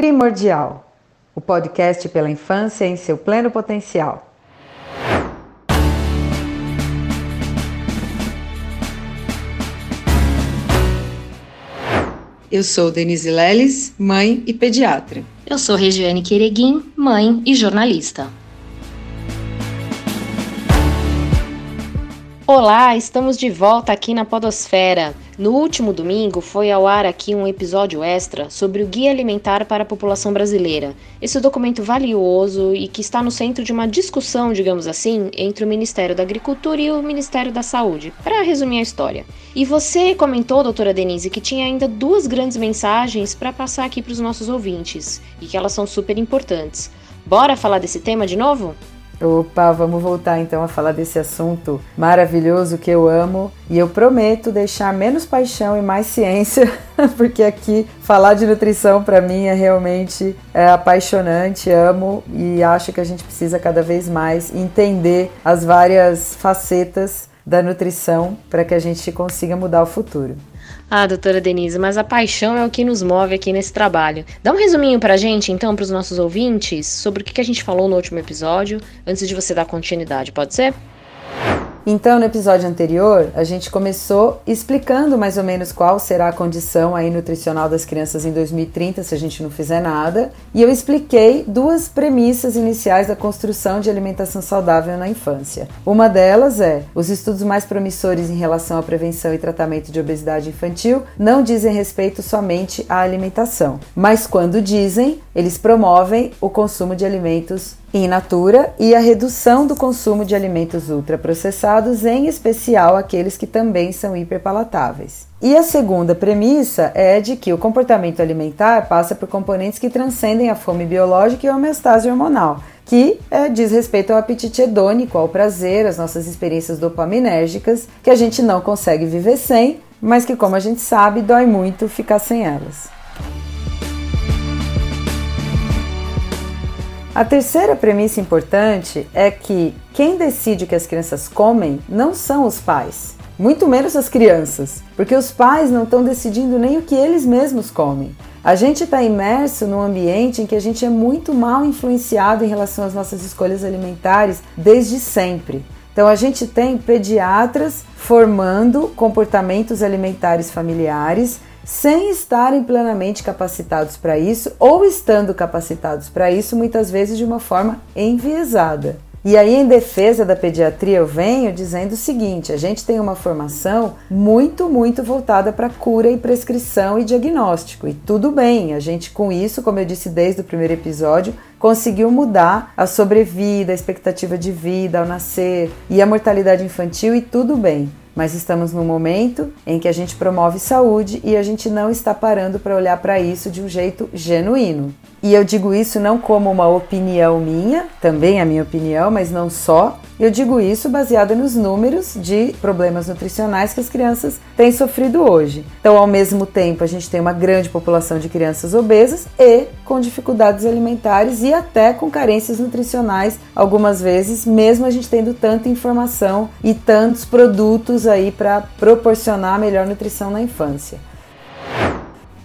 Primordial, o podcast pela infância em seu pleno potencial. Eu sou Denise Leles, mãe e pediatra. Eu sou Regiane Quereguim, mãe e jornalista. Olá, estamos de volta aqui na Podosfera. No último domingo foi ao ar aqui um episódio extra sobre o Guia Alimentar para a População Brasileira. Esse documento valioso e que está no centro de uma discussão, digamos assim, entre o Ministério da Agricultura e o Ministério da Saúde, para resumir a história. E você comentou, doutora Denise, que tinha ainda duas grandes mensagens para passar aqui para os nossos ouvintes e que elas são super importantes. Bora falar desse tema de novo? Opa, vamos voltar então a falar desse assunto maravilhoso que eu amo e eu prometo deixar menos paixão e mais ciência, porque aqui falar de nutrição para mim é realmente é apaixonante, amo e acho que a gente precisa cada vez mais entender as várias facetas da nutrição para que a gente consiga mudar o futuro. Ah, doutora Denise, mas a paixão é o que nos move aqui nesse trabalho. Dá um resuminho pra gente, então, para os nossos ouvintes, sobre o que a gente falou no último episódio, antes de você dar continuidade, pode ser? Então, no episódio anterior, a gente começou explicando mais ou menos qual será a condição aí nutricional das crianças em 2030 se a gente não fizer nada, e eu expliquei duas premissas iniciais da construção de alimentação saudável na infância. Uma delas é: os estudos mais promissores em relação à prevenção e tratamento de obesidade infantil não dizem respeito somente à alimentação, mas quando dizem, eles promovem o consumo de alimentos in natura e a redução do consumo de alimentos ultraprocessados, em especial aqueles que também são hiperpalatáveis. E a segunda premissa é de que o comportamento alimentar passa por componentes que transcendem a fome biológica e a homeostase hormonal, que é, diz respeito ao apetite hedônico, ao prazer, às nossas experiências dopaminérgicas, que a gente não consegue viver sem, mas que, como a gente sabe, dói muito ficar sem elas. A terceira premissa importante é que quem decide o que as crianças comem não são os pais, muito menos as crianças, porque os pais não estão decidindo nem o que eles mesmos comem. A gente está imerso num ambiente em que a gente é muito mal influenciado em relação às nossas escolhas alimentares desde sempre. Então a gente tem pediatras formando comportamentos alimentares familiares sem estarem plenamente capacitados para isso ou estando capacitados para isso, muitas vezes de uma forma enviesada. E aí, em defesa da pediatria, eu venho dizendo o seguinte: a gente tem uma formação muito, muito voltada para cura e prescrição e diagnóstico. E tudo bem, a gente com isso, como eu disse desde o primeiro episódio, conseguiu mudar a sobrevida, a expectativa de vida ao nascer e a mortalidade infantil, e tudo bem mas estamos num momento em que a gente promove saúde e a gente não está parando para olhar para isso de um jeito genuíno. E eu digo isso não como uma opinião minha, também a minha opinião, mas não só. Eu digo isso baseada nos números de problemas nutricionais que as crianças têm sofrido hoje. Então, ao mesmo tempo, a gente tem uma grande população de crianças obesas e com dificuldades alimentares e até com carências nutricionais, algumas vezes, mesmo a gente tendo tanta informação e tantos produtos aí para proporcionar melhor nutrição na infância.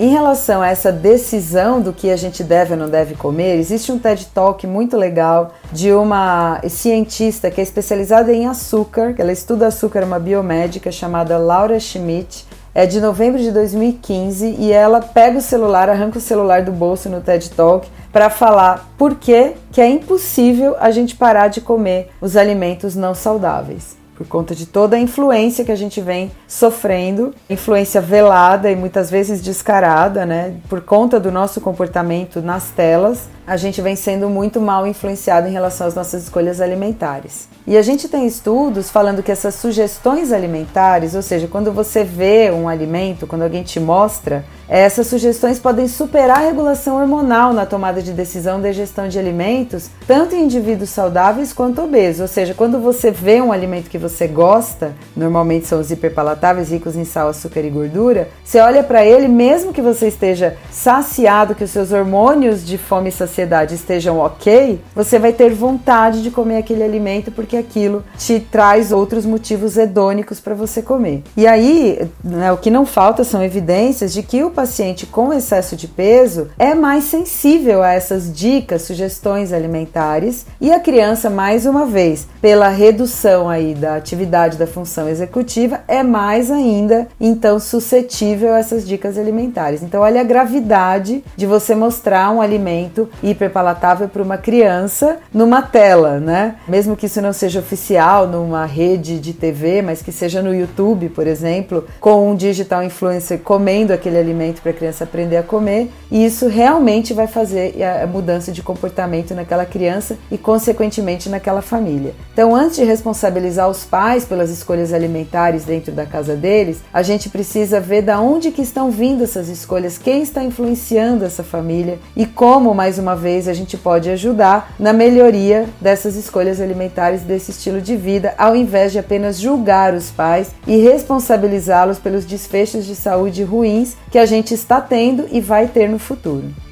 Em relação a essa decisão do que a gente deve ou não deve comer, existe um TED Talk muito legal de uma cientista que é especializada em açúcar, ela estuda açúcar, uma biomédica chamada Laura Schmidt. É de novembro de 2015 e ela pega o celular, arranca o celular do bolso no TED Talk para falar por que, que é impossível a gente parar de comer os alimentos não saudáveis por conta de toda a influência que a gente vem sofrendo, influência velada e muitas vezes descarada, né? Por conta do nosso comportamento nas telas, a gente vem sendo muito mal influenciado em relação às nossas escolhas alimentares. E a gente tem estudos falando que essas sugestões alimentares, ou seja, quando você vê um alimento, quando alguém te mostra, essas sugestões podem superar a regulação hormonal na tomada de decisão da gestão de alimentos, tanto em indivíduos saudáveis quanto obesos. Ou seja, quando você vê um alimento que você gosta, normalmente são os hiperpalatáveis, ricos em sal, açúcar e gordura, você olha para ele, mesmo que você esteja saciado, que os seus hormônios de fome e saciedade estejam ok, você vai ter vontade de comer aquele alimento porque aquilo te traz outros motivos hedônicos para você comer. E aí, né, o que não falta são evidências de que o paciente com excesso de peso é mais sensível a essas dicas, sugestões alimentares e a criança, mais uma vez, pela redução aí da atividade da função executiva, é mais ainda então suscetível a essas dicas alimentares. Então, olha a gravidade de você mostrar um alimento hiperpalatável para uma criança numa tela, né? Mesmo que isso não seja oficial numa rede de TV, mas que seja no YouTube, por exemplo, com um digital influencer comendo aquele alimento para a criança aprender a comer, e isso realmente vai fazer a mudança de comportamento naquela criança e consequentemente naquela família. Então, antes de responsabilizar os pais pelas escolhas alimentares dentro da casa deles, a gente precisa ver da onde que estão vindo essas escolhas, quem está influenciando essa família e como, mais uma vez, a gente pode ajudar na melhoria dessas escolhas alimentares, desse estilo de vida, ao invés de apenas julgar os pais e responsabilizá-los pelos desfechos de saúde ruins que a gente está tendo e vai ter no futuro.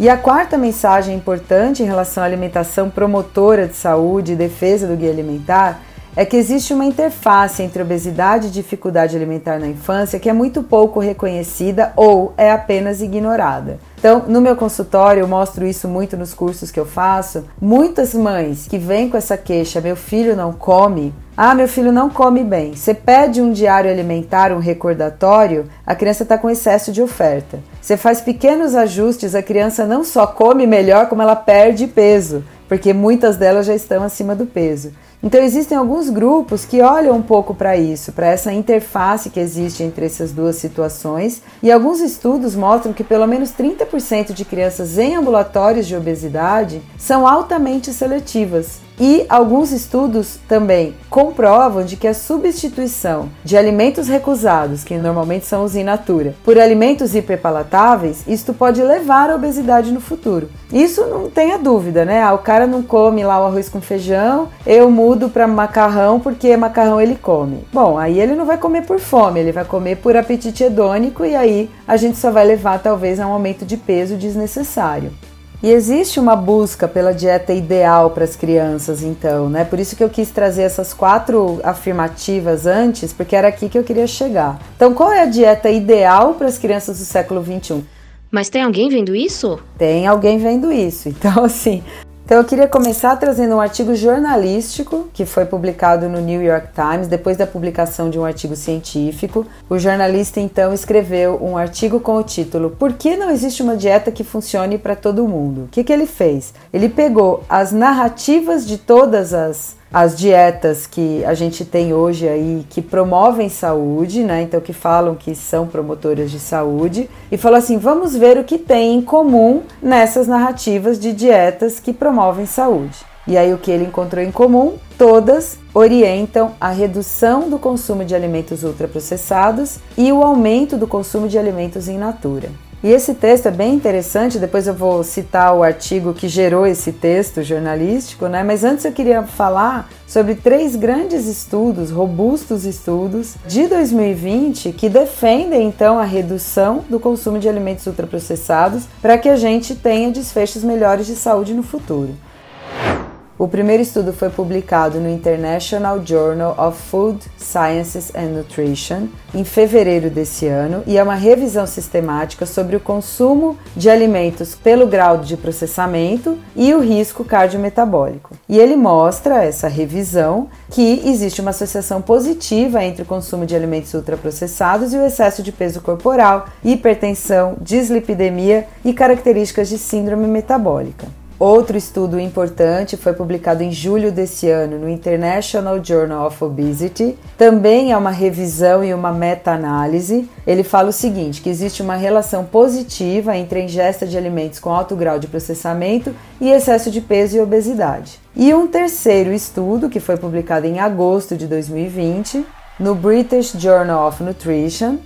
E a quarta mensagem importante em relação à alimentação promotora de saúde e defesa do guia alimentar é que existe uma interface entre obesidade e dificuldade alimentar na infância que é muito pouco reconhecida ou é apenas ignorada. Então, no meu consultório, eu mostro isso muito nos cursos que eu faço. Muitas mães que vêm com essa queixa: meu filho não come. Ah, meu filho não come bem. Você pede um diário alimentar, um recordatório, a criança está com excesso de oferta. Você faz pequenos ajustes, a criança não só come melhor, como ela perde peso, porque muitas delas já estão acima do peso. Então existem alguns grupos que olham um pouco para isso, para essa interface que existe entre essas duas situações, e alguns estudos mostram que pelo menos 30% de crianças em ambulatórios de obesidade são altamente seletivas. E alguns estudos também comprovam de que a substituição de alimentos recusados, que normalmente são os in natura, por alimentos hiperpalatáveis, isto pode levar à obesidade no futuro. Isso não tenha dúvida, né? Ah, o cara não come lá o arroz com feijão, eu mudo para macarrão porque macarrão ele come. Bom, aí ele não vai comer por fome, ele vai comer por apetite hedônico e aí a gente só vai levar talvez a um aumento de peso desnecessário. E existe uma busca pela dieta ideal para as crianças, então, né? Por isso que eu quis trazer essas quatro afirmativas antes, porque era aqui que eu queria chegar. Então, qual é a dieta ideal para as crianças do século 21? Mas tem alguém vendo isso? Tem alguém vendo isso. Então, assim, então eu queria começar trazendo um artigo jornalístico que foi publicado no New York Times depois da publicação de um artigo científico. O jornalista então escreveu um artigo com o título Por que não existe uma dieta que funcione para todo mundo? O que, que ele fez? Ele pegou as narrativas de todas as as dietas que a gente tem hoje aí que promovem saúde, né? Então que falam que são promotoras de saúde e falou assim: "Vamos ver o que tem em comum nessas narrativas de dietas que promovem saúde". E aí o que ele encontrou em comum? Todas orientam a redução do consumo de alimentos ultraprocessados e o aumento do consumo de alimentos in natura. E esse texto é bem interessante, depois eu vou citar o artigo que gerou esse texto jornalístico, né? Mas antes eu queria falar sobre três grandes estudos, robustos estudos de 2020 que defendem então a redução do consumo de alimentos ultraprocessados para que a gente tenha desfechos melhores de saúde no futuro. O primeiro estudo foi publicado no International Journal of Food Sciences and Nutrition em fevereiro desse ano e é uma revisão sistemática sobre o consumo de alimentos pelo grau de processamento e o risco cardiometabólico. E ele mostra essa revisão que existe uma associação positiva entre o consumo de alimentos ultraprocessados e o excesso de peso corporal, hipertensão, dislipidemia e características de síndrome metabólica. Outro estudo importante foi publicado em julho desse ano no International Journal of Obesity. Também é uma revisão e uma meta-análise. Ele fala o seguinte: que existe uma relação positiva entre a ingesta de alimentos com alto grau de processamento e excesso de peso e obesidade. E um terceiro estudo, que foi publicado em agosto de 2020, no British Journal of Nutrition,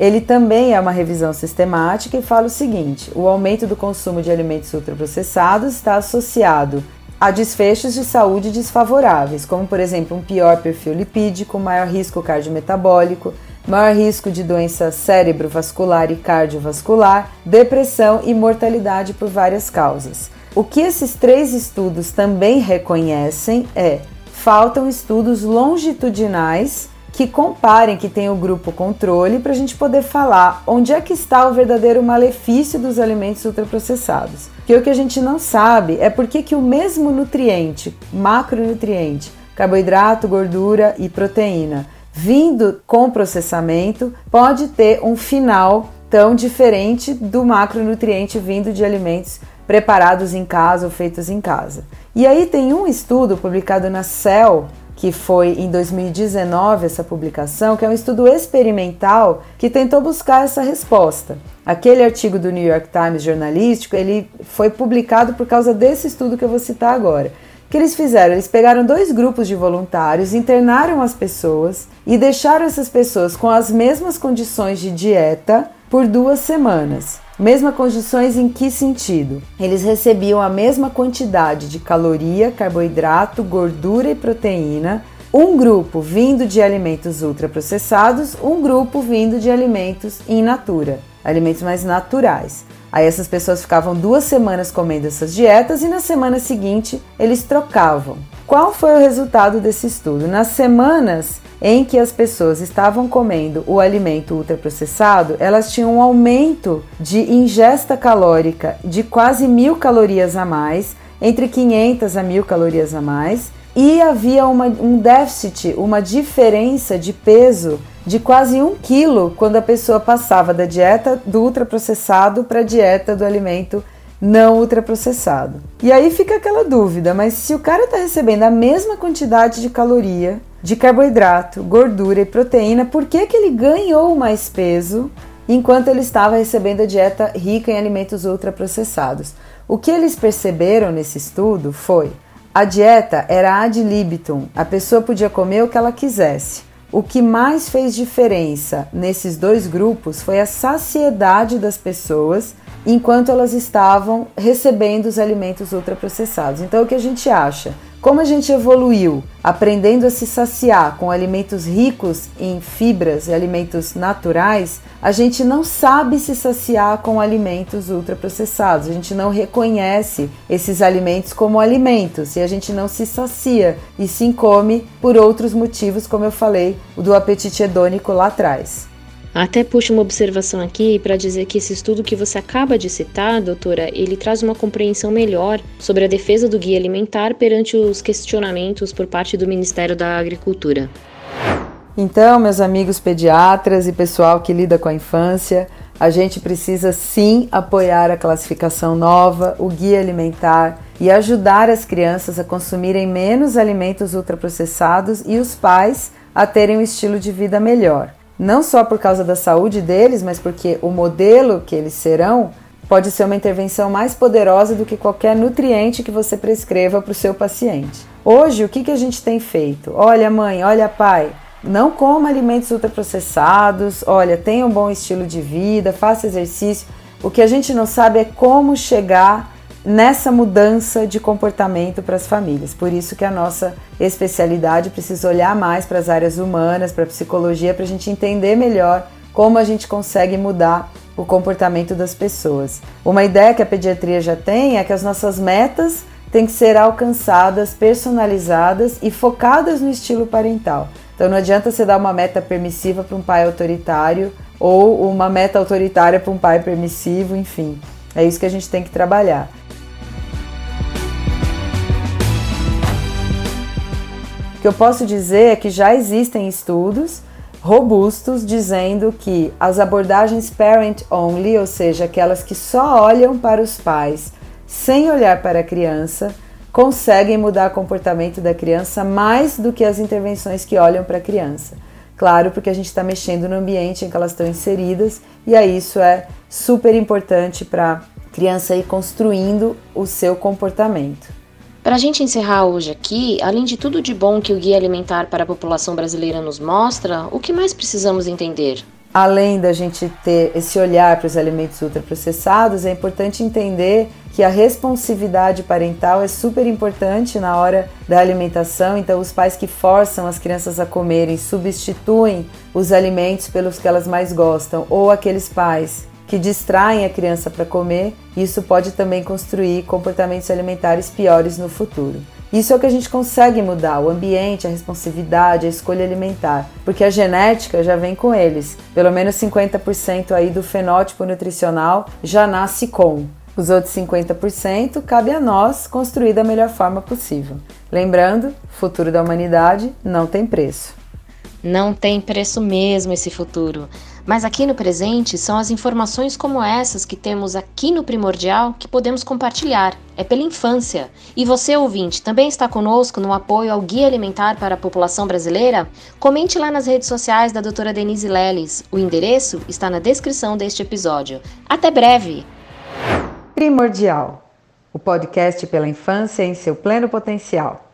ele também é uma revisão sistemática e fala o seguinte: o aumento do consumo de alimentos ultraprocessados está associado a desfechos de saúde desfavoráveis, como por exemplo um pior perfil lipídico, maior risco cardiometabólico, maior risco de doença cerebrovascular e cardiovascular, depressão e mortalidade por várias causas. O que esses três estudos também reconhecem é faltam estudos longitudinais que comparem, que tem o grupo controle, para a gente poder falar onde é que está o verdadeiro malefício dos alimentos ultraprocessados. Que o que a gente não sabe é por que o mesmo nutriente, macronutriente, carboidrato, gordura e proteína, vindo com processamento, pode ter um final tão diferente do macronutriente vindo de alimentos preparados em casa ou feitos em casa. E aí tem um estudo publicado na Cell, que foi em 2019 essa publicação, que é um estudo experimental que tentou buscar essa resposta. Aquele artigo do New York Times jornalístico, ele foi publicado por causa desse estudo que eu vou citar agora. O que eles fizeram? Eles pegaram dois grupos de voluntários, internaram as pessoas e deixaram essas pessoas com as mesmas condições de dieta por duas semanas. Mesmas condições em que sentido? Eles recebiam a mesma quantidade de caloria, carboidrato, gordura e proteína. Um grupo vindo de alimentos ultraprocessados, um grupo vindo de alimentos in natura, alimentos mais naturais. Aí essas pessoas ficavam duas semanas comendo essas dietas e na semana seguinte eles trocavam. Qual foi o resultado desse estudo? Nas semanas em que as pessoas estavam comendo o alimento ultraprocessado, elas tinham um aumento de ingesta calórica de quase mil calorias a mais, entre 500 a mil calorias a mais, e havia uma, um déficit, uma diferença de peso de quase um quilo quando a pessoa passava da dieta do ultraprocessado para a dieta do alimento não ultraprocessado. E aí fica aquela dúvida, mas se o cara está recebendo a mesma quantidade de caloria, de carboidrato, gordura e proteína, por que, que ele ganhou mais peso enquanto ele estava recebendo a dieta rica em alimentos ultraprocessados? O que eles perceberam nesse estudo foi a dieta era ad libitum, a pessoa podia comer o que ela quisesse. O que mais fez diferença nesses dois grupos foi a saciedade das pessoas enquanto elas estavam recebendo os alimentos ultraprocessados. Então, o que a gente acha? Como a gente evoluiu aprendendo a se saciar com alimentos ricos em fibras e alimentos naturais, a gente não sabe se saciar com alimentos ultraprocessados. A gente não reconhece esses alimentos como alimentos e a gente não se sacia e sim come por outros motivos, como eu falei, o do apetite hedônico lá atrás. Até puxo uma observação aqui para dizer que esse estudo que você acaba de citar, doutora, ele traz uma compreensão melhor sobre a defesa do guia alimentar perante os questionamentos por parte do Ministério da Agricultura. Então, meus amigos pediatras e pessoal que lida com a infância, a gente precisa sim apoiar a classificação nova, o guia alimentar e ajudar as crianças a consumirem menos alimentos ultraprocessados e os pais a terem um estilo de vida melhor não só por causa da saúde deles, mas porque o modelo que eles serão pode ser uma intervenção mais poderosa do que qualquer nutriente que você prescreva para o seu paciente. Hoje, o que, que a gente tem feito? Olha, mãe, olha, pai, não coma alimentos ultraprocessados, olha, tenha um bom estilo de vida, faça exercício. O que a gente não sabe é como chegar nessa mudança de comportamento para as famílias. Por isso que a nossa especialidade precisa olhar mais para as áreas humanas, para a psicologia, para a gente entender melhor como a gente consegue mudar o comportamento das pessoas. Uma ideia que a pediatria já tem é que as nossas metas têm que ser alcançadas, personalizadas e focadas no estilo parental. Então não adianta você dar uma meta permissiva para um pai autoritário ou uma meta autoritária para um pai permissivo, enfim. É isso que a gente tem que trabalhar. O que eu posso dizer é que já existem estudos robustos dizendo que as abordagens parent only, ou seja, aquelas que só olham para os pais sem olhar para a criança, conseguem mudar o comportamento da criança mais do que as intervenções que olham para a criança. Claro, porque a gente está mexendo no ambiente em que elas estão inseridas e aí isso é super importante para a criança ir construindo o seu comportamento. Para a gente encerrar hoje aqui, além de tudo de bom que o Guia Alimentar para a População Brasileira nos mostra, o que mais precisamos entender? Além da gente ter esse olhar para os alimentos ultraprocessados, é importante entender que a responsividade parental é super importante na hora da alimentação, então os pais que forçam as crianças a comerem substituem os alimentos pelos que elas mais gostam, ou aqueles pais que distraem a criança para comer, isso pode também construir comportamentos alimentares piores no futuro. Isso é o que a gente consegue mudar, o ambiente, a responsividade, a escolha alimentar, porque a genética já vem com eles. Pelo menos 50% aí do fenótipo nutricional já nasce com. Os outros 50% cabe a nós construir da melhor forma possível. Lembrando, o futuro da humanidade não tem preço. Não tem preço mesmo esse futuro. Mas aqui no presente são as informações como essas que temos aqui no Primordial que podemos compartilhar. É pela infância. E você, ouvinte, também está conosco no apoio ao Guia Alimentar para a População Brasileira? Comente lá nas redes sociais da doutora Denise Leles. O endereço está na descrição deste episódio. Até breve! Primordial o podcast pela infância em seu pleno potencial.